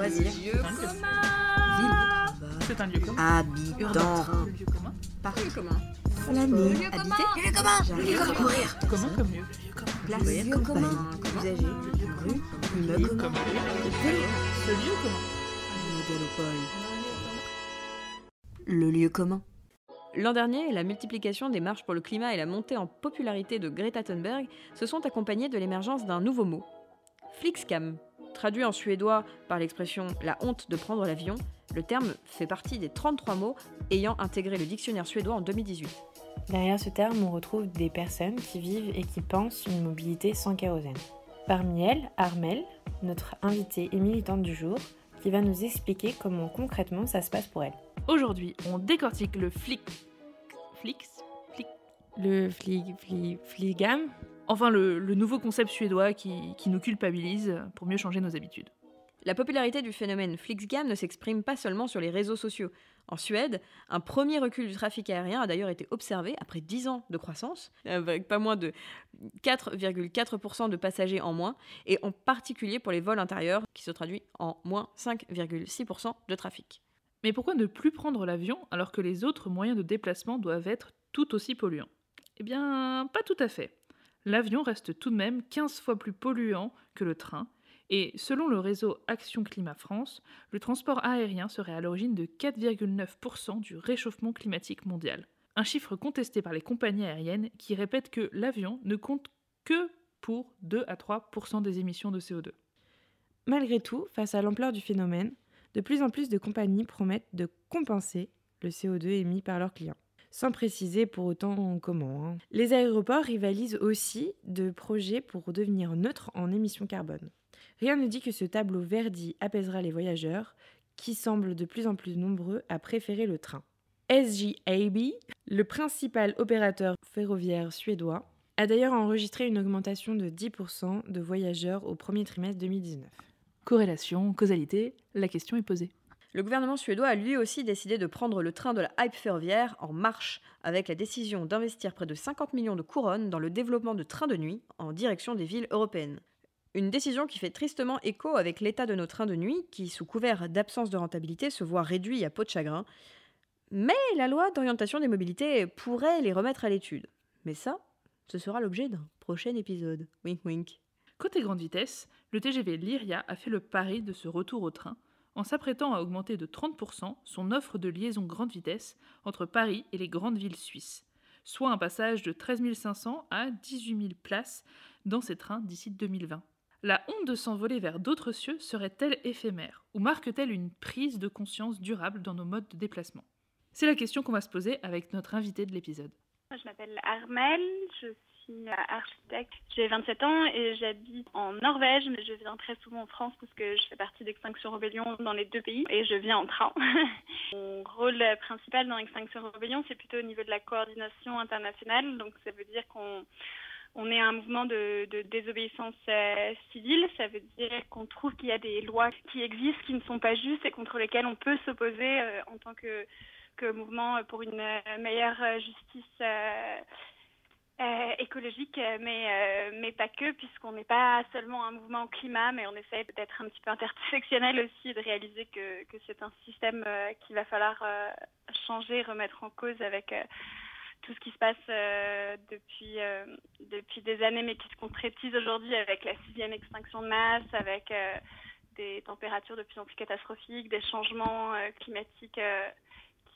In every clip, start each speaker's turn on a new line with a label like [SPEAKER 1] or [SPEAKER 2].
[SPEAKER 1] Loisir.
[SPEAKER 2] Lieu
[SPEAKER 1] commun.
[SPEAKER 2] C'est un lieu commun.
[SPEAKER 1] Habitant.
[SPEAKER 2] Le lieu commun.
[SPEAKER 1] Parc.
[SPEAKER 3] Lieu commun.
[SPEAKER 1] Flâner.
[SPEAKER 3] Lieu
[SPEAKER 1] Habiter.
[SPEAKER 3] commun.
[SPEAKER 1] Lieu commun.
[SPEAKER 3] Lieu commun.
[SPEAKER 1] Courir.
[SPEAKER 2] Comment comme lieu
[SPEAKER 1] Place.
[SPEAKER 3] Lieu commun.
[SPEAKER 1] Usager. Rue. Immeuble commun.
[SPEAKER 2] Ce lieu commun.
[SPEAKER 1] Mégalopole. Le lieu commun.
[SPEAKER 4] L'an dernier, la multiplication des marches pour le climat et la montée en popularité de Greta Thunberg se sont accompagnées de l'émergence d'un nouveau mot, Flixcam. Traduit en suédois par l'expression la honte de prendre l'avion, le terme fait partie des 33 mots ayant intégré le dictionnaire suédois en 2018.
[SPEAKER 5] Derrière ce terme, on retrouve des personnes qui vivent et qui pensent une mobilité sans kérosène. Parmi elles, Armel, notre invitée et militante du jour, qui va nous expliquer comment concrètement ça se passe pour elle.
[SPEAKER 2] Aujourd'hui, on décortique le flic. Flix Flic.
[SPEAKER 5] Le flig, flig, fligam
[SPEAKER 2] Enfin, le, le nouveau concept suédois qui, qui nous culpabilise pour mieux changer nos habitudes.
[SPEAKER 4] La popularité du phénomène Flixcam ne s'exprime pas seulement sur les réseaux sociaux. En Suède, un premier recul du trafic aérien a d'ailleurs été observé après 10 ans de croissance, avec pas moins de 4,4% de passagers en moins, et en particulier pour les vols intérieurs, qui se traduit en moins 5,6% de trafic.
[SPEAKER 2] Mais pourquoi ne plus prendre l'avion alors que les autres moyens de déplacement doivent être tout aussi polluants? Eh bien, pas tout à fait. L'avion reste tout de même 15 fois plus polluant que le train, et selon le réseau Action Climat France, le transport aérien serait à l'origine de 4,9% du réchauffement climatique mondial. Un chiffre contesté par les compagnies aériennes qui répètent que l'avion ne compte que pour 2 à 3% des émissions de CO2.
[SPEAKER 5] Malgré tout, face à l'ampleur du phénomène, de plus en plus de compagnies promettent de compenser le CO2 émis par leurs clients. Sans préciser pour autant comment. hein. Les aéroports rivalisent aussi de projets pour devenir neutres en émissions carbone. Rien ne dit que ce tableau verdi apaisera les voyageurs, qui semblent de plus en plus nombreux à préférer le train. SJAB, le principal opérateur ferroviaire suédois, a d'ailleurs enregistré une augmentation de 10% de voyageurs au premier trimestre 2019.
[SPEAKER 2] Corrélation, causalité, la question est posée.
[SPEAKER 4] Le gouvernement suédois a lui aussi décidé de prendre le train de la hype ferroviaire en marche, avec la décision d'investir près de 50 millions de couronnes dans le développement de trains de nuit en direction des villes européennes. Une décision qui fait tristement écho avec l'état de nos trains de nuit, qui, sous couvert d'absence de rentabilité, se voit réduit à peau de chagrin. Mais la loi d'orientation des mobilités pourrait les remettre à l'étude. Mais ça, ce sera l'objet d'un prochain épisode. Wink wink.
[SPEAKER 2] Côté grande vitesse, le TGV Lyria a fait le pari de ce retour au train en s'apprêtant à augmenter de 30% son offre de liaison grande vitesse entre Paris et les grandes villes suisses, soit un passage de 13 500 à 18 000 places dans ces trains d'ici 2020. La honte de s'envoler vers d'autres cieux serait-elle éphémère ou marque-t-elle une prise de conscience durable dans nos modes de déplacement? C'est la question qu'on va se poser avec notre invité de l'épisode.
[SPEAKER 6] Je m'appelle Armel, je architecte. J'ai 27 ans et j'habite en Norvège, mais je viens très souvent en France parce que je fais partie d'Extinction Rebellion dans les deux pays et je viens en train. Mon rôle principal dans Extinction Rebellion, c'est plutôt au niveau de la coordination internationale. Donc ça veut dire qu'on on est un mouvement de, désobéissance euh, civile. Ça veut dire qu'on trouve qu'il y a des lois qui existent, qui ne sont pas justes et contre lesquelles on peut s'opposer euh, en tant que que mouvement pour une euh, meilleure justice euh, écologique, euh, mais, euh, mais pas que, puisqu'on n'est pas seulement un mouvement climat, mais on essaie d'être un petit peu intersectionnel aussi, de réaliser que, que c'est un système qu'il va falloir changer, remettre en cause avec tout ce qui se passe depuis, depuis des années, mais qui se concrétise aujourd'hui avec la sixième extinction de masse, avec des températures de plus en plus catastrophiques, des changements climatiques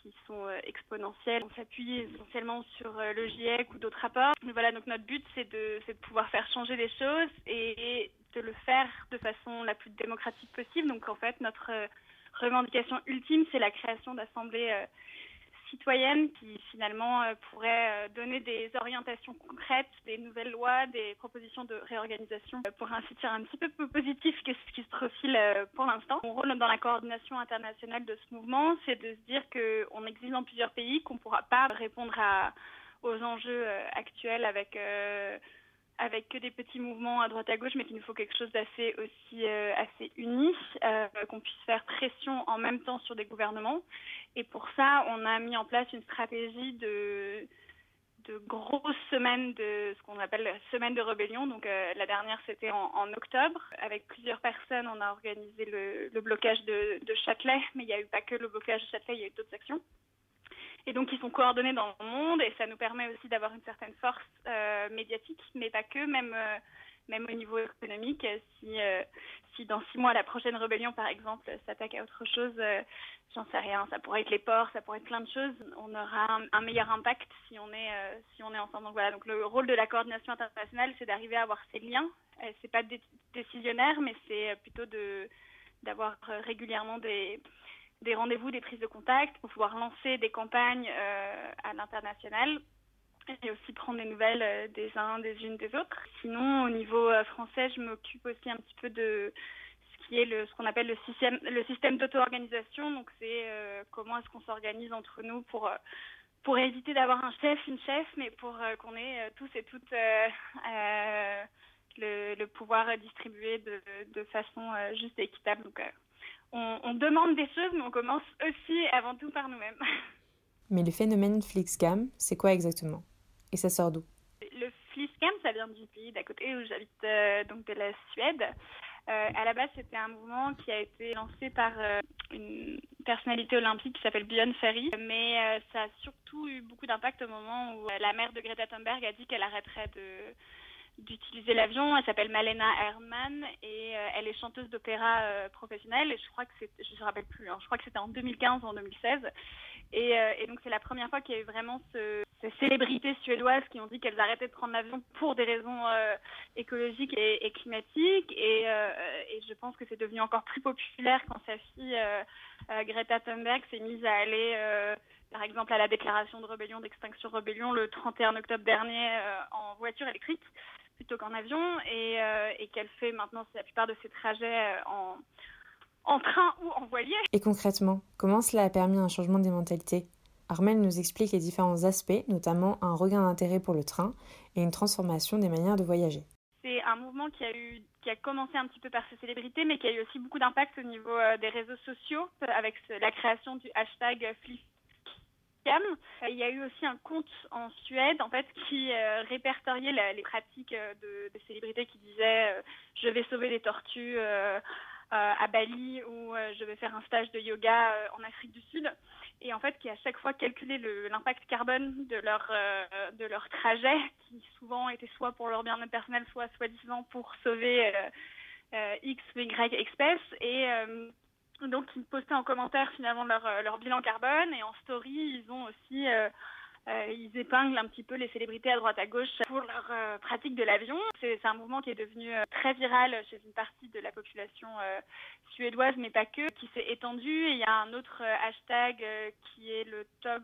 [SPEAKER 6] qui sont euh, exponentiels. On s'appuie essentiellement sur euh, le GIEC ou d'autres rapports. Voilà, donc notre but, c'est de, pouvoir faire changer les choses et, de le faire de façon la plus démocratique possible. Donc en fait, notre euh, revendication ultime, c'est la création d'assemblées citoyennes qui finalement euh, pourraient euh, donner des orientations concrètes, des nouvelles lois, des propositions de réorganisation euh, pour un futur un petit peu plus positif que ce qui se profile pour l'instant. Mon rôle dans la coordination internationale de ce mouvement, c'est de se dire qu'on existe dans plusieurs pays, qu'on ne pourra pas répondre aux enjeux actuels avec avec que des petits mouvements à droite à gauche, mais qu'il nous faut quelque chose d'assez aussi euh, assez uni, qu'on puisse faire pression en même temps sur des gouvernements. Et pour ça, on a mis en place une stratégie de grosses semaines de ce qu'on appelle la semaine de rébellion. Donc la dernière c'était en, octobre. Avec plusieurs personnes, on a organisé le, blocage de, Châtelet, mais il n'y a eu pas que le blocage de Châtelet, il y a eu d'autres actions. Et donc ils sont coordonnés dans le monde et ça nous permet aussi d'avoir une certaine force médiatique, mais pas que, même même au niveau économique. Si, euh, si dans six mois, la prochaine rébellion, par exemple, s'attaque à autre chose, euh, j'en sais rien. Ça pourrait être les ports, ça pourrait être plein de choses. On aura un, meilleur impact si on est, euh, si on est ensemble. Donc voilà. Donc le rôle de la coordination internationale, c'est d'arriver à avoir ces liens. c'est pas décisionnaire, mais c'est plutôt de d'avoir régulièrement des des rendez-vous, des prises de contact pour pouvoir lancer des campagnes à l'international et aussi prendre des nouvelles euh, des uns, des unes, des autres. Sinon, au niveau euh, français, je m'occupe aussi un petit peu de ce qu'on appelle le système, d'auto-organisation. Donc, c'est euh, comment est-ce qu'on s'organise entre nous pour pour éviter d'avoir un chef, une chef, mais pour qu'on ait tous et toutes le, pouvoir distribuer de, façon juste et équitable. Donc, on, on demande des choses, mais on commence aussi avant tout par nous-mêmes.
[SPEAKER 5] Mais le phénomène Flixcam, c'est quoi exactement? Et ça sort d'où
[SPEAKER 6] Le Fliscam, ça vient du pays d'à côté où j'habite, euh, donc de la Suède. Euh, à la base, c'était un mouvement qui a été lancé par euh, une personnalité olympique qui s'appelle Björn Ferry, mais ça a surtout eu beaucoup d'impact au moment où la mère de Greta Thunberg a dit qu'elle arrêterait de d'utiliser l'avion. Elle s'appelle Malena Herman et elle est chanteuse d'opéra professionnelle. Et je crois que c'est, je me rappelle plus, hein, je crois que c'était en 2015 ou en 2016. Et, et donc c'est la première fois qu'il y a eu vraiment ce, ces célébrités suédoises qui ont dit qu'elles arrêtaient de prendre l'avion pour des raisons euh, écologiques et, climatiques. Euh, et, je pense que c'est devenu encore plus populaire quand sa fille euh, Greta Thunberg s'est mise à aller, par exemple, à la déclaration de rébellion, d'extinction rébellion, le 31 octobre dernier en voiture électrique plutôt qu'en avion, et, et qu'elle fait maintenant la plupart de ses trajets en en train ou en voilier.
[SPEAKER 5] Et concrètement, comment cela a permis un changement des mentalités? Armel nous explique les différents aspects, notamment un regain d'intérêt pour le train et une transformation des manières de voyager.
[SPEAKER 6] C'est un mouvement qui a, eu, qui a commencé un petit peu par ces célébrités, mais qui a eu aussi beaucoup d'impact au niveau euh, des réseaux sociaux, avec la création du hashtag Il y a eu aussi un compte en Suède, en fait, qui euh, répertoriait les pratiques euh, de, célébrités qui disaient je vais sauver les tortues à Bali ou je vais faire un stage de yoga en Afrique du Sud et en fait qui à chaque fois calculaient l'impact carbone de leur euh, de leur trajet qui souvent était soit pour leur bien-être personnel soit soi-disant pour sauver euh, euh, X ou Y espèces et donc ils postaient en commentaire finalement leur, leur bilan carbone et en story ils ont aussi euh, ils épinglent un petit peu les célébrités à droite à gauche pour leur euh, pratique de l'avion. C'est un mouvement qui est devenu euh, très viral chez une partie de la population suédoise, mais pas que, qui s'est étendu. Et il y a un autre hashtag qui est le TOG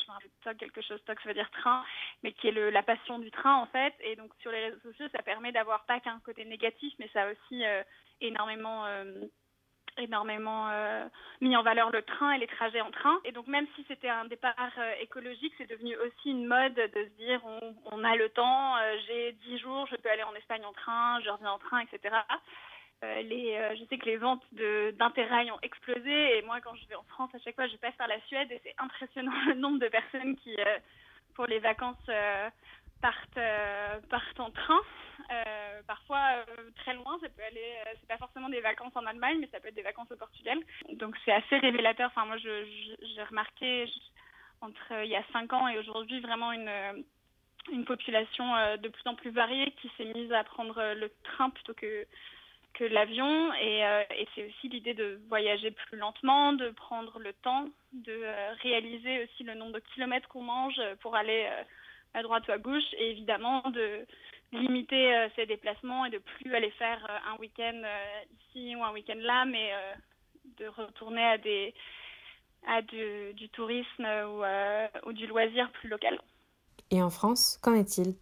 [SPEAKER 6] je me rappelle TOG quelque chose, TOG ça veut dire train, mais qui est le, la passion du train en fait. Et donc sur les réseaux sociaux, ça permet d'avoir pas qu'un côté négatif, mais ça a aussi énormément énormément euh, mis en valeur le train et les trajets en train. Et donc même si c'était un départ euh, écologique, c'est devenu aussi une mode de se dire on, a le temps, euh, j'ai 10 jours, je peux aller en Espagne en train, je reviens en train, etc. les, je sais que les ventes d'Interrail ont explosé et moi quand je vais en France à chaque fois je passe par la Suède et c'est impressionnant le nombre de personnes qui pour les vacances partent, en train. Euh, parfois euh, très loin, ça peut aller, euh, c'est pas forcément des vacances en Allemagne, mais ça peut être des vacances au Portugal. Donc c'est assez révélateur. Enfin moi, j'ai remarqué entre il y a cinq ans et aujourd'hui vraiment une une population de plus en plus variée qui s'est mise à prendre le train plutôt que que l'avion et c'est aussi l'idée de voyager plus lentement, de prendre le temps, de réaliser aussi le nombre de kilomètres qu'on mange pour aller à droite ou à gauche et évidemment de limiter euh, ses déplacements et de plus aller faire euh, un week-end euh, ici ou un week-end là, mais de retourner à des à du, du tourisme ou, ou, du loisir plus local.
[SPEAKER 5] Et en France, qu'en est-il?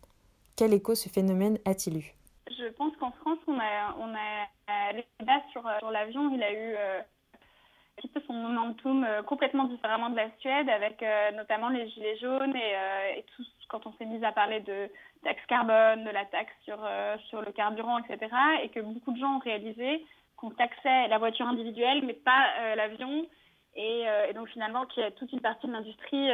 [SPEAKER 5] Quel écho ce phénomène a-t-il eu?
[SPEAKER 6] Je pense qu'en France, on a, on a les débats sur, sur l'avion, il a eu petit peu son momentum complètement différemment de la Suède, avec notamment les gilets jaunes et, et tout quand on s'est mis à parler de taxe carbone, de la taxe sur, euh, sur le carburant, etc. Et que beaucoup de gens ont réalisé qu'on taxait la voiture individuelle, mais pas euh, l'avion. Et, euh, donc finalement, qu'il y a toute une partie de l'industrie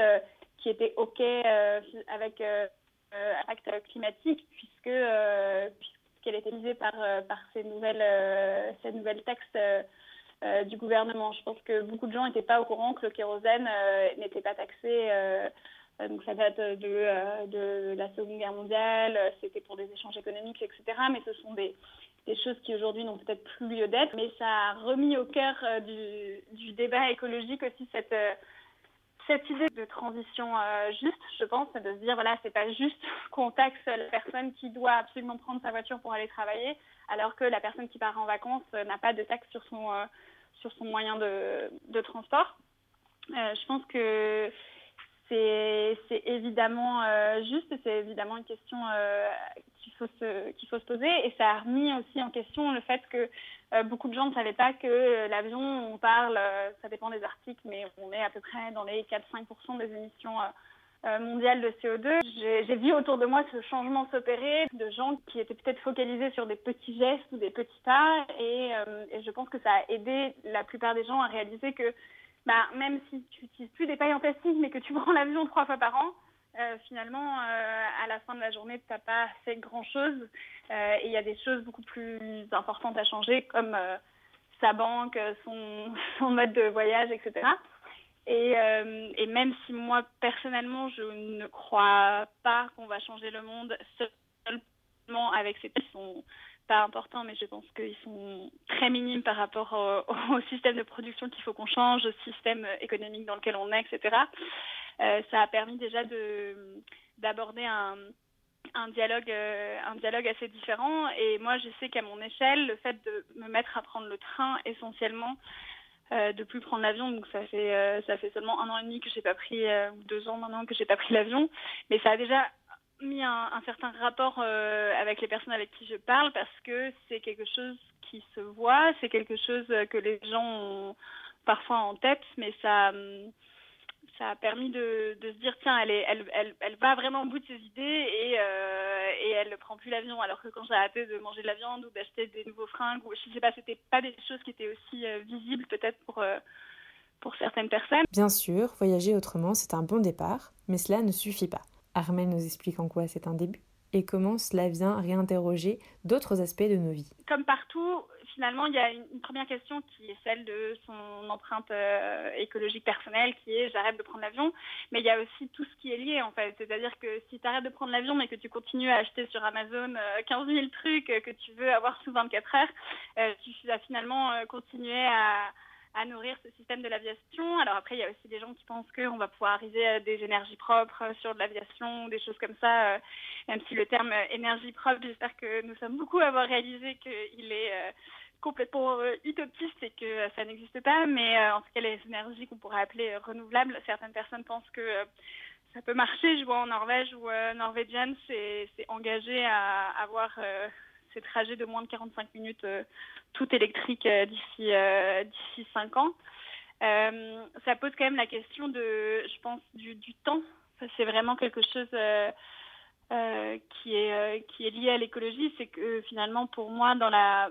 [SPEAKER 6] qui était OK euh, avec euh, euh, acte climatique, puisque euh, puisqu'elle était visée par, euh, par ces nouvelles, euh, ces nouvelles textes euh, du gouvernement. Je pense que beaucoup de gens n'étaient pas au courant que le kérosène euh, n'était pas taxé. euh, donc ça date de, la Seconde Guerre mondiale, c'était pour des échanges économiques, etc. Mais ce sont des, choses qui aujourd'hui n'ont peut-être plus lieu d'être. Mais ça a remis au cœur du, débat écologique aussi cette, idée de transition juste, je pense, de se dire voilà, c'est pas juste qu'on taxe la personne qui doit absolument prendre sa voiture pour aller travailler, alors que la personne qui part en vacances euh, n'a pas de taxe sur son, euh, sur son moyen de, de transport. Euh, je pense que c'est évidemment euh, juste c'est évidemment une question euh, qu'il faut, faut se poser. Et ça a remis aussi en question le fait que beaucoup de gens ne savaient pas que l'avion, on parle, ça dépend des articles, mais on est à peu près dans les 4-5% des émissions euh, mondiales de CO2. J'ai j'ai vu autour de moi ce changement s'opérer de gens qui étaient peut-être focalisés sur des petits gestes ou des petits pas. Et, euh, et je pense que ça a aidé la plupart des gens à réaliser que bah, même si tu n'utilises plus des pailles en plastique, mais que tu prends l'avion trois fois par an, euh, finalement, euh, à la fin de la journée, tu n'as pas fait grand-chose. Euh, et il y a des choses beaucoup plus importantes à changer, comme euh, sa banque, son, son mode de voyage, etc. Et, euh, et même si moi, personnellement, je ne crois pas qu'on va changer le monde seulement avec ces qui sont pas importants, mais je pense qu'ils sont très minimes par rapport au, système de production qu'il faut qu'on change, au système économique dans lequel on est, etc. Euh, ça a permis déjà de d'aborder un, un dialogue euh, un dialogue assez différent et moi je sais qu'à mon échelle le fait de me mettre à prendre le train essentiellement de plus prendre l'avion. Donc ça fait euh, ça seulement un an et demi que j'ai pas pris euh, ou deux ans maintenant que j'ai pas pris l'avion. Mais ça a déjà mis un, un certain rapport euh, avec les personnes avec qui je parle parce que c'est quelque chose qui se voit. C'est quelque chose que les gens ont parfois en tête mais ça hum, ça a permis de, de se dire tiens elle est elle, elle, elle va vraiment au bout de ses idées et euh, et elle ne prend plus l'avion alors que quand j'ai arrêté de manger de la viande ou d'acheter des nouveaux fringues ou je sais pas c'était pas des choses qui étaient aussi euh, visibles peut-être pour euh, pour certaines personnes
[SPEAKER 5] Bien sûr, voyager autrement, c'est un bon départ, mais cela ne suffit pas. Armel nous explique en quoi c'est un début et comment cela vient réinterroger d'autres aspects de nos vies.
[SPEAKER 6] comme partout finalement il y a une, première question qui est celle de son empreinte euh, écologique personnelle qui est j'arrête de prendre l'avion mais il y a aussi tout ce qui est lié en fait c'est-à-dire que si tu arrêtes de prendre l'avion mais que tu continues à acheter sur Amazon euh, 15 000 trucs euh, que tu veux avoir sous 24 heures euh, tu vas finalement euh, continuer à à nourrir ce système de l'aviation. Alors après, il y a aussi des gens qui pensent qu'on va pouvoir arriver à des énergies propres euh, sur de l'aviation, des choses comme ça, euh, même si le terme euh, énergie propre, j'espère que nous sommes beaucoup à avoir réalisé qu'il est euh, complètement euh, utopiste et que euh, ça n'existe pas, mais euh, en tout cas les énergies qu'on pourrait appeler renouvelables, certaines personnes pensent que ça peut marcher. Je vois en Norvège où Norwegian s'est engagé à avoir ces trajets de moins de 45 minutes tout électrique d'ici d'ici 5 ans. Ça pose quand même la question de, je pense, du, du temps. C'est vraiment quelque chose qui, est, qui est lié à l'écologie. C'est que finalement, pour moi, dans la,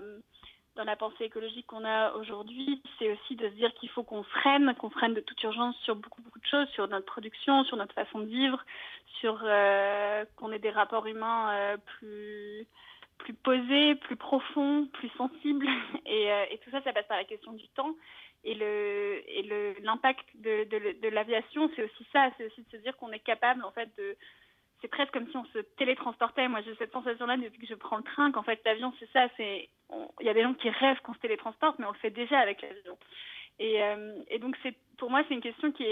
[SPEAKER 6] dans la pensée écologique qu'on a aujourd'hui, c'est aussi de se dire qu'il faut qu'on freine, qu'on freine de toute urgence sur beaucoup, beaucoup de choses, sur notre production, sur notre façon de vivre, sur euh, qu'on ait des rapports humains euh, plus posés, plus profonds, plus sensibles. Et, euh, et tout ça, ça passe par la question du temps. Et l'impact de, de, l'aviation, c'est aussi ça, c'est aussi de se dire qu'on est capable en fait de c'est presque comme si on se télétransportait. Moi, j'ai cette sensation-là depuis que je prends le train, qu'en fait, l'avion, c'est ça. C'est, il y a des gens qui rêvent qu'on se télétransporte, mais on le fait déjà avec l'avion. Et, euh, donc, c'est, pour moi, c'est une question qui,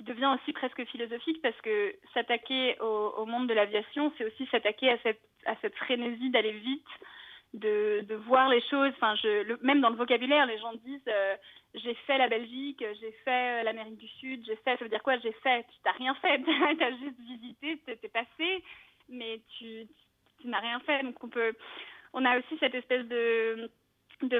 [SPEAKER 6] devient aussi presque philosophique parce que s'attaquer au, monde de l'aviation, c'est aussi s'attaquer à cette, frénésie d'aller vite, de, voir les choses. Enfin, même dans le vocabulaire, les gens disent euh, j'ai fait la Belgique, j'ai fait l'Amérique du Sud, j'ai fait. Ça veut dire quoi J'ai fait. Tu n'as rien fait. tu as juste visité, tu t'es passé, mais tu, tu n'as rien fait. Donc, on peut. On a aussi cette espèce de,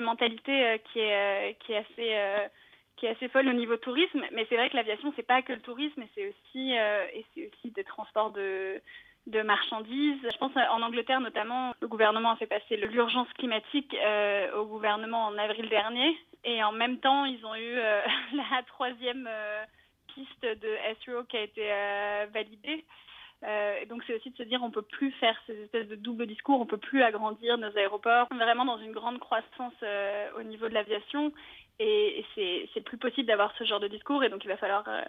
[SPEAKER 6] mentalité euh, qui, est, euh, euh, qui est assez folle au niveau tourisme, mais c'est vrai que l'aviation c'est pas que le tourisme, c'est aussi c'est aussi des transports de de marchandises. Je pense en Angleterre notamment, le gouvernement a fait passer l'urgence climatique au gouvernement en avril dernier, et en même temps ils ont eu la troisième piste de SEO qui a été validée. Euh, donc c'est aussi de se dire on peut plus faire ces espèces de double discours, on peut plus agrandir nos aéroports. On est vraiment dans une grande croissance euh, au niveau de l'aviation et, c'est plus possible d'avoir ce genre de discours et donc il va falloir euh,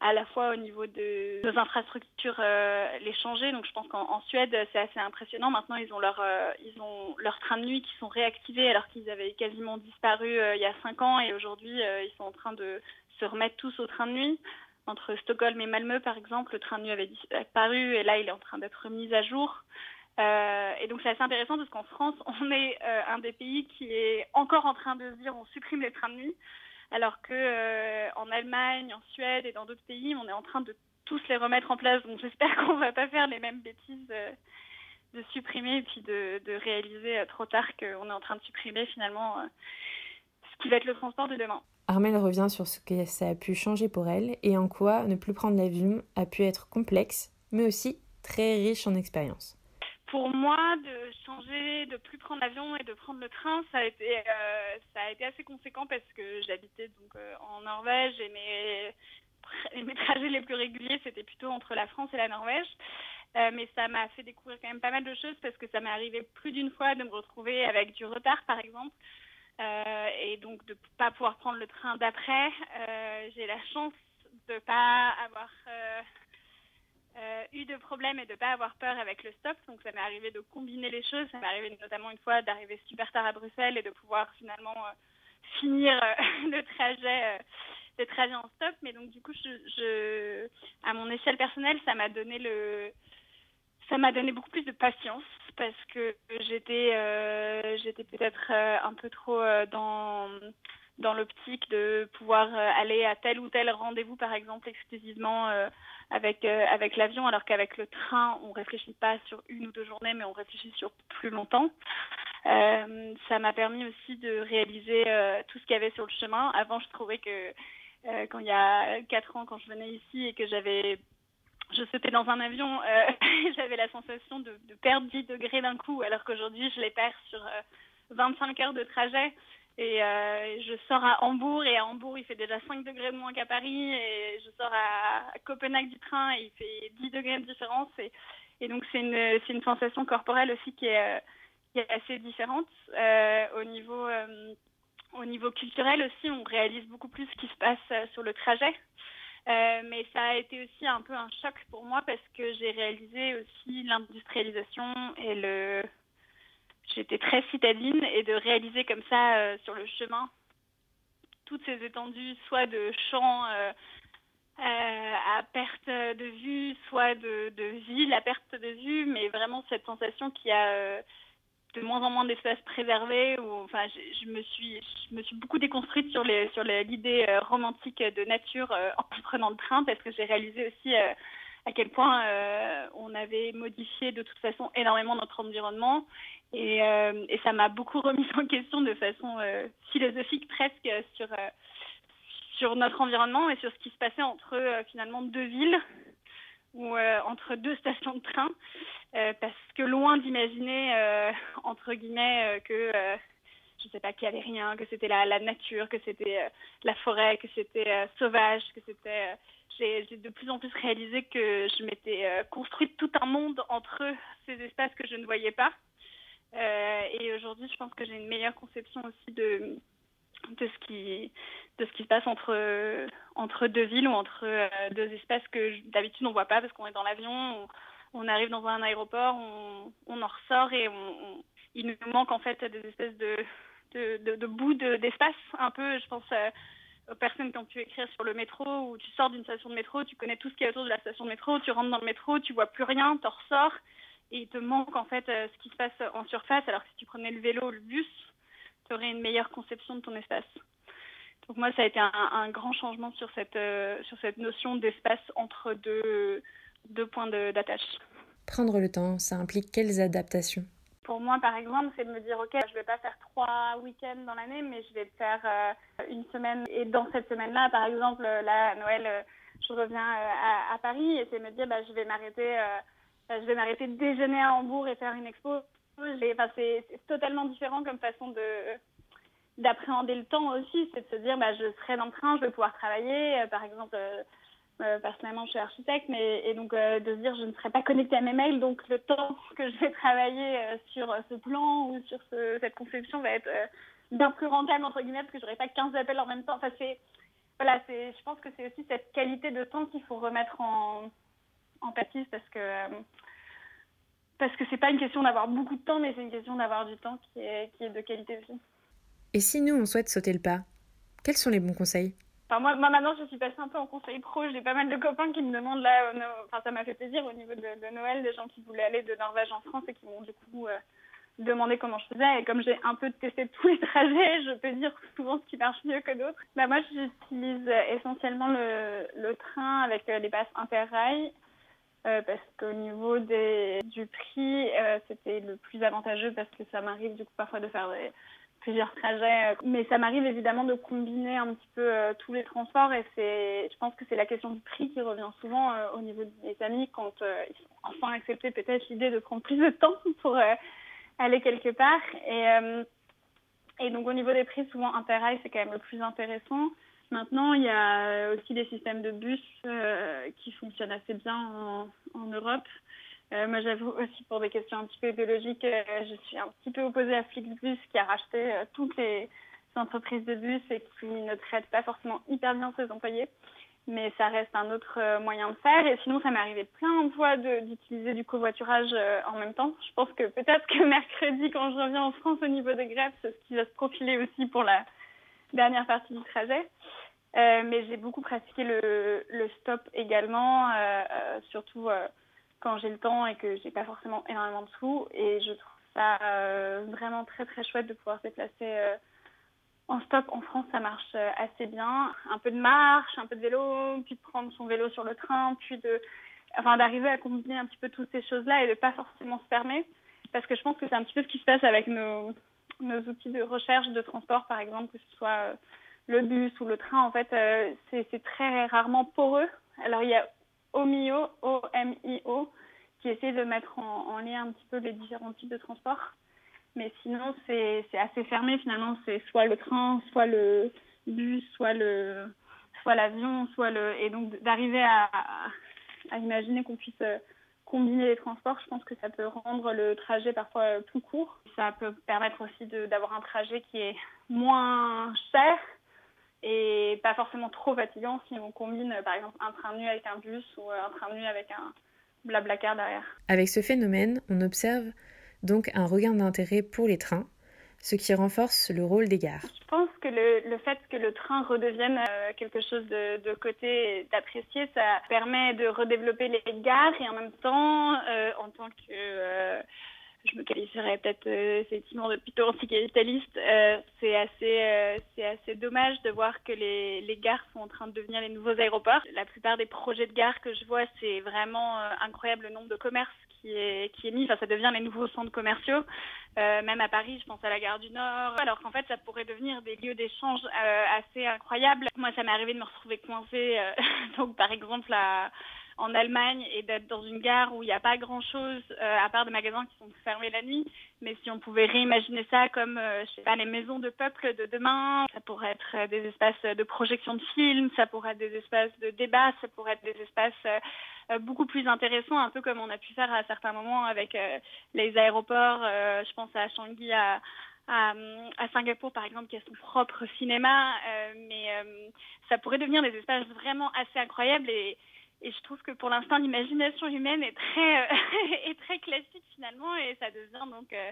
[SPEAKER 6] à la fois au niveau de nos infrastructures euh, les changer. Donc je pense qu'en Suède c'est assez impressionnant. Maintenant ils ont leur ils ont leurs trains de nuit qui sont réactivés alors qu'ils avaient quasiment disparu il y a cinq ans et aujourd'hui ils sont en train de se remettre tous au train de nuit entre Stockholm et Malmö, par exemple, le train de nuit avait disparu et là, il est en train d'être mis à jour. Euh, et donc, c'est assez intéressant parce qu'en France, on est euh, un des pays qui est encore en train de se dire on supprime les trains de nuit, alors que euh, en Allemagne, en Suède et dans d'autres pays, on est en train de tous les remettre en place. Donc, j'espère qu'on va pas faire les mêmes bêtises de supprimer et puis de, de réaliser trop tard qu'on est en train de supprimer finalement ce qui va être le transport de demain.
[SPEAKER 5] Armelle revient sur ce que ça a pu changer pour elle et en quoi ne plus prendre l'avion a pu être complexe, mais aussi très riche en expérience.
[SPEAKER 6] Pour moi, de changer, de plus prendre l'avion et de prendre le train, ça a été, euh, assez conséquent parce que j'habitais donc euh, en Norvège et mes, mes trajets les plus réguliers, c'était plutôt entre la France et la Norvège. Euh, mais ça m'a fait découvrir quand même pas mal de choses parce que ça m'est arrivé plus d'une fois de me retrouver avec du retard, par exemple, euh, et donc de ne pas pouvoir prendre le train d'après. Euh, j'ai la chance de ne pas avoir euh, eu de problème et de ne pas avoir peur avec le stop. Donc ça m'est arrivé de combiner les choses. Ça m'est arrivé notamment une fois d'arriver super tard à Bruxelles et de pouvoir finalement finir le trajet le trajet en stop. Mais donc du coup, à mon échelle personnelle, ça m'a donné le ça m'a donné beaucoup plus de patience parce que j'étais euh, j'étais peut-être euh, un peu trop euh, dans dans l'optique de pouvoir aller à tel ou tel rendez-vous par exemple exclusivement avec avec l'avion alors qu'avec le train on réfléchit pas sur une ou deux journées mais on réfléchit sur plus longtemps. Ça m'a permis aussi de réaliser tout ce qu'il y avait sur le chemin. Avant je trouvais que quand il y a quatre ans quand je venais ici et que j'avais je sautais dans un avion, euh, j'avais la sensation de, perdre 10 degrés d'un coup, alors qu'aujourd'hui, je les perds sur 25 euh, heures de trajet. Et euh, je sors à Hambourg, et à Hambourg, il fait déjà 5 degrés de moins qu'à Paris. Et je sors à, Copenhague du train, et il fait 10 degrés de différence. Et, et donc, c'est une, sensation corporelle aussi qui est, est assez différente. niveau, au niveau culturel aussi, on réalise beaucoup plus ce qui se passe sur le trajet. Euh, mais ça a été aussi un peu un choc pour moi parce que j'ai réalisé aussi l'industrialisation et le. J'étais très citadine et de réaliser comme ça euh, sur le chemin toutes ces étendues, soit de champs euh, à perte de vue, soit de, de villes à perte de vue, mais vraiment cette sensation qui a de moins en moins d'espaces préservés. Ou, enfin, je, me suis, je me suis beaucoup déconstruite sur les, sur l'idée euh, romantique de nature euh, en prenant le train parce que j'ai réalisé aussi euh, à quel point on avait modifié de toute façon énormément notre environnement. Et, et ça m'a beaucoup remis en question de façon philosophique presque sur, sur notre environnement et sur ce qui se passait entre finalement deux villes ou entre deux stations de train. Euh, parce que loin d'imaginer, euh, entre guillemets, euh, que je ne sais pas qu'il n'y avait rien, que c'était la, nature, que c'était la forêt, que c'était sauvage, que c'était. j'ai de plus en plus réalisé que je m'étais construite tout un monde entre ces espaces que je ne voyais pas. et aujourd'hui, je pense que j'ai une meilleure conception aussi de, ce qui se passe entre entre deux villes ou entre deux espaces que d'habitude on voit pas parce qu'on est dans l'avion on arrive dans un aéroport, on, en ressort et il nous manque en fait des espèces de, bouts d'espace. un peu, je pense euh, aux personnes qui ont pu écrire sur le métro, où tu sors d'une station de métro, tu connais tout ce qui est autour de la station de métro, tu rentres dans le métro, tu vois plus rien, tu ressors et il te manque en fait euh, ce qui se passe en surface. Alors que si tu prenais le vélo ou le bus, tu aurais une meilleure conception de ton espace. Donc moi, ça a été un, grand changement euh, sur cette notion d'espace entre deux deux points d'attache.
[SPEAKER 5] Prendre le temps, ça implique quelles adaptations?
[SPEAKER 6] Pour moi, par exemple, c'est de me dire, OK, je ne vais pas faire trois week-ends dans l'année, mais je vais faire euh, une semaine. Et dans cette semaine-là, par exemple, là, à Noël, euh, je reviens euh, à, Paris et c'est me dire, bah, je vais m'arrêter bah, je vais m'arrêter déjeuner à Hambourg et faire une expo. Enfin, c'est totalement différent comme façon de d'appréhender le temps aussi. C'est de se dire, bah, je serai dans le train, je vais pouvoir travailler. par exemple, Euh, personnellement, je suis architecte, mais et donc euh, de se dire je ne serai pas connectée à mes mails, donc le temps que je vais travailler euh, sur ce plan ou sur ce, cette conception va être bien plus rentable entre guillemets parce que j'aurai pas 15 appels en même temps. Enfin, c'est voilà, c'est, je pense que c'est aussi cette qualité de temps qu'il faut remettre en, en pâtisse parce que parce que c'est pas une question d'avoir beaucoup de temps, mais c'est une question d'avoir du temps qui est, qui est de qualité aussi.
[SPEAKER 5] Et si nous on souhaite sauter le pas, quels sont les bons conseils?
[SPEAKER 6] Enfin, moi, maintenant, je suis passée un peu en conseil pro. J'ai pas mal de copains qui me demandent là. Euh, enfin, ça m'a fait plaisir au niveau de, Noël, des gens qui voulaient aller de Norvège en France et qui m'ont du coup euh, demandé comment je faisais. Et comme j'ai un peu testé tous les trajets, je peux dire souvent ce qui marche mieux que d'autres. Bah, moi, j'utilise essentiellement le, train avec euh, les passes interrail. Euh, parce qu'au niveau des, du prix, euh, c'était le plus avantageux parce que ça m'arrive du coup parfois de faire des, plusieurs trajets. Euh, mais ça m'arrive évidemment de combiner un petit peu euh, tous les transports et c'est, je pense que c'est la question du prix qui revient souvent euh, au niveau des amis quand ils ont enfin accepté peut-être l'idée de prendre plus de temps pour aller quelque part. Et, donc au niveau des prix, souvent Interrail c'est quand même le plus intéressant. Maintenant, il y a aussi des systèmes de bus qui fonctionnent assez bien en, en Europe. Euh, moi, j'avoue aussi pour des questions un petit peu idéologiques, euh, je suis un petit peu opposée à Flixbus qui a racheté euh, toutes les entreprises de bus et qui ne traite pas forcément hyper bien ses employés. Mais ça reste un autre moyen de faire. Et sinon, ça m'est arrivé plein de fois d'utiliser du covoiturage en même temps. Je pense que peut-être que mercredi, quand je reviens en France au niveau des grèves, c'est ce qui va se profiler aussi pour la dernière partie du trajet. Euh, mais j'ai beaucoup pratiqué le, le stop également, euh, euh, surtout quand j'ai le temps et que j'ai pas forcément énormément de sous. Et je trouve ça euh, vraiment très très chouette de pouvoir se déplacer euh, en stop. En France, ça marche euh, assez bien. Un peu de marche, un peu de vélo, puis de prendre son vélo sur le train, puis de, enfin, d'arriver à combiner un petit peu toutes ces choses-là et de pas forcément se fermer. Parce que je pense que c'est un petit peu ce qui se passe avec nos, nos outils de recherche de transport, par exemple, que ce soit le bus ou le train. En fait, c'est très rarement poreux. Alors, il y a OMIO, O-M-I-O, qui essaie de mettre en, en, lien un petit peu les différents types de transport. Mais sinon, c'est assez fermé finalement. C'est soit le train, soit le bus, soit le soit l'avion, soit le et donc d'arriver à, à, imaginer qu'on puisse euh, combiner les transports, je pense que ça peut rendre le trajet parfois euh, plus court. Ça peut permettre aussi d'avoir un trajet qui est moins cher et pas forcément trop fatigant si on combine euh, par exemple un train nu avec un bus ou euh, un train nu avec un blablacar derrière.
[SPEAKER 5] Avec ce phénomène, on observe donc un regain d'intérêt pour les trains, ce qui renforce le rôle des gares.
[SPEAKER 6] Je pense que le, le fait que le train redevienne euh, quelque chose de, de côté d'apprécier, ça permet de redévelopper les gares et en même temps, euh, en tant que euh, je me qualifierais peut-être euh, effectivement de plutôt anticapitaliste. Euh, c'est assez, euh, c'est assez dommage de voir que les, les gares sont en train de devenir les nouveaux aéroports. La plupart des projets de gares que je vois, c'est vraiment euh, incroyable le nombre de commerces qui est, qui est mis. Enfin, ça devient les nouveaux centres commerciaux. Euh, même à Paris, je pense à la gare du Nord. Alors qu'en fait, ça pourrait devenir des lieux d'échange euh, assez incroyables. Moi, ça m'est arrivé de me retrouver coincée, donc par exemple à en Allemagne et d'être dans une gare où il n'y a pas grand-chose euh, à part des magasins qui sont fermés la nuit. Mais si on pouvait réimaginer ça comme, euh, je sais pas, les maisons de peuple de demain, ça pourrait être euh, des espaces de projection de films, ça pourrait être des espaces de débat, ça pourrait être des espaces euh, beaucoup plus intéressants, un peu comme on a pu faire à certains moments avec euh, les aéroports. Euh, je pense à Changi, à à, à, Singapour, par exemple, qui a son propre cinéma, euh, mais euh, ça pourrait devenir des espaces vraiment assez incroyables et, et je trouve que pour l'instant, l'imagination humaine est très, euh, est très classique finalement et ça devient donc euh,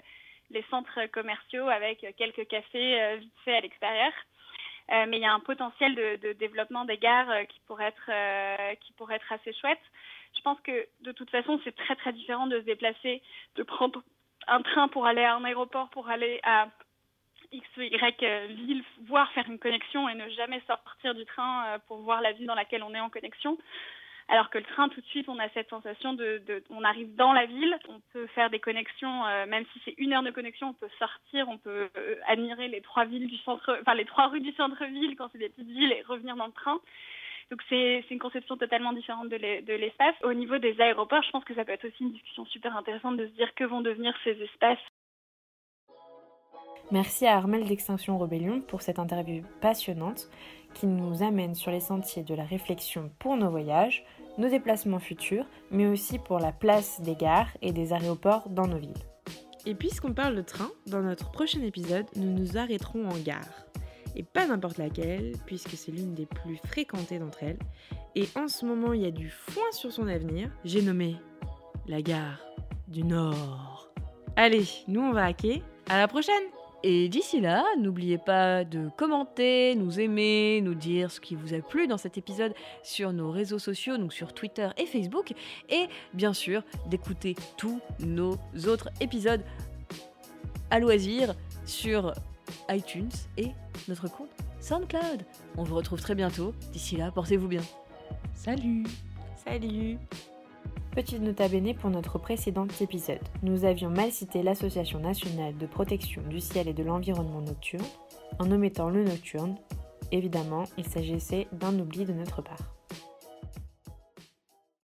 [SPEAKER 6] les centres commerciaux avec quelques cafés euh, vite fait à l'extérieur. Mais il y a un potentiel de, développement des gares qui pourrait être qui pourrait être assez chouette. Je pense que de toute façon, c'est très très différent de se déplacer, de prendre un train pour aller à un aéroport, pour aller à X ou Y ville, voire faire une connexion et ne jamais sortir du train pour voir la ville dans laquelle on est en connexion. Alors que le train, tout de suite, on a cette sensation de, on arrive dans la ville, on peut faire des connexions, euh, même si c'est une heure de connexion, on peut sortir, on peut euh, admirer les trois villes du centre, enfin les trois rues du centre-ville quand c'est des petites villes et revenir dans le train. Donc c'est une conception totalement différente de l'espace. Au niveau des aéroports, je pense que ça peut être aussi une discussion super intéressante de se dire que vont devenir ces espaces.
[SPEAKER 5] Merci à Armel d'Extinction Rebellion pour cette interview passionnante qui nous amène sur les sentiers de la réflexion pour nos voyages, nos déplacements futurs, mais aussi pour la place des gares et des aéroports dans nos villes. Et puisqu'on parle de train, dans notre prochain épisode, nous nous arrêterons en gare. Et pas n'importe laquelle, puisque c'est l'une des plus fréquentées d'entre elles. Et en ce moment, il y a du foin sur son avenir. J'ai nommé la gare du Nord. Allez, nous on va hacker. À la prochaine
[SPEAKER 4] Et d'ici là, n'oubliez pas de commenter, nous aimer, nous dire ce qui vous a plu dans cet épisode sur nos réseaux sociaux, donc sur Twitter et Facebook, et bien sûr d'écouter tous nos autres épisodes à loisir sur iTunes et notre compte SoundCloud. On vous retrouve très bientôt. D'ici là, portez-vous bien.
[SPEAKER 5] Salut Salut Petite nota bene pour notre précédent épisode. Nous avions mal cité l'Association nationale de protection du ciel et de l'environnement nocturne en omettant le nocturne. Évidemment, il s'agissait d'un oubli de notre part.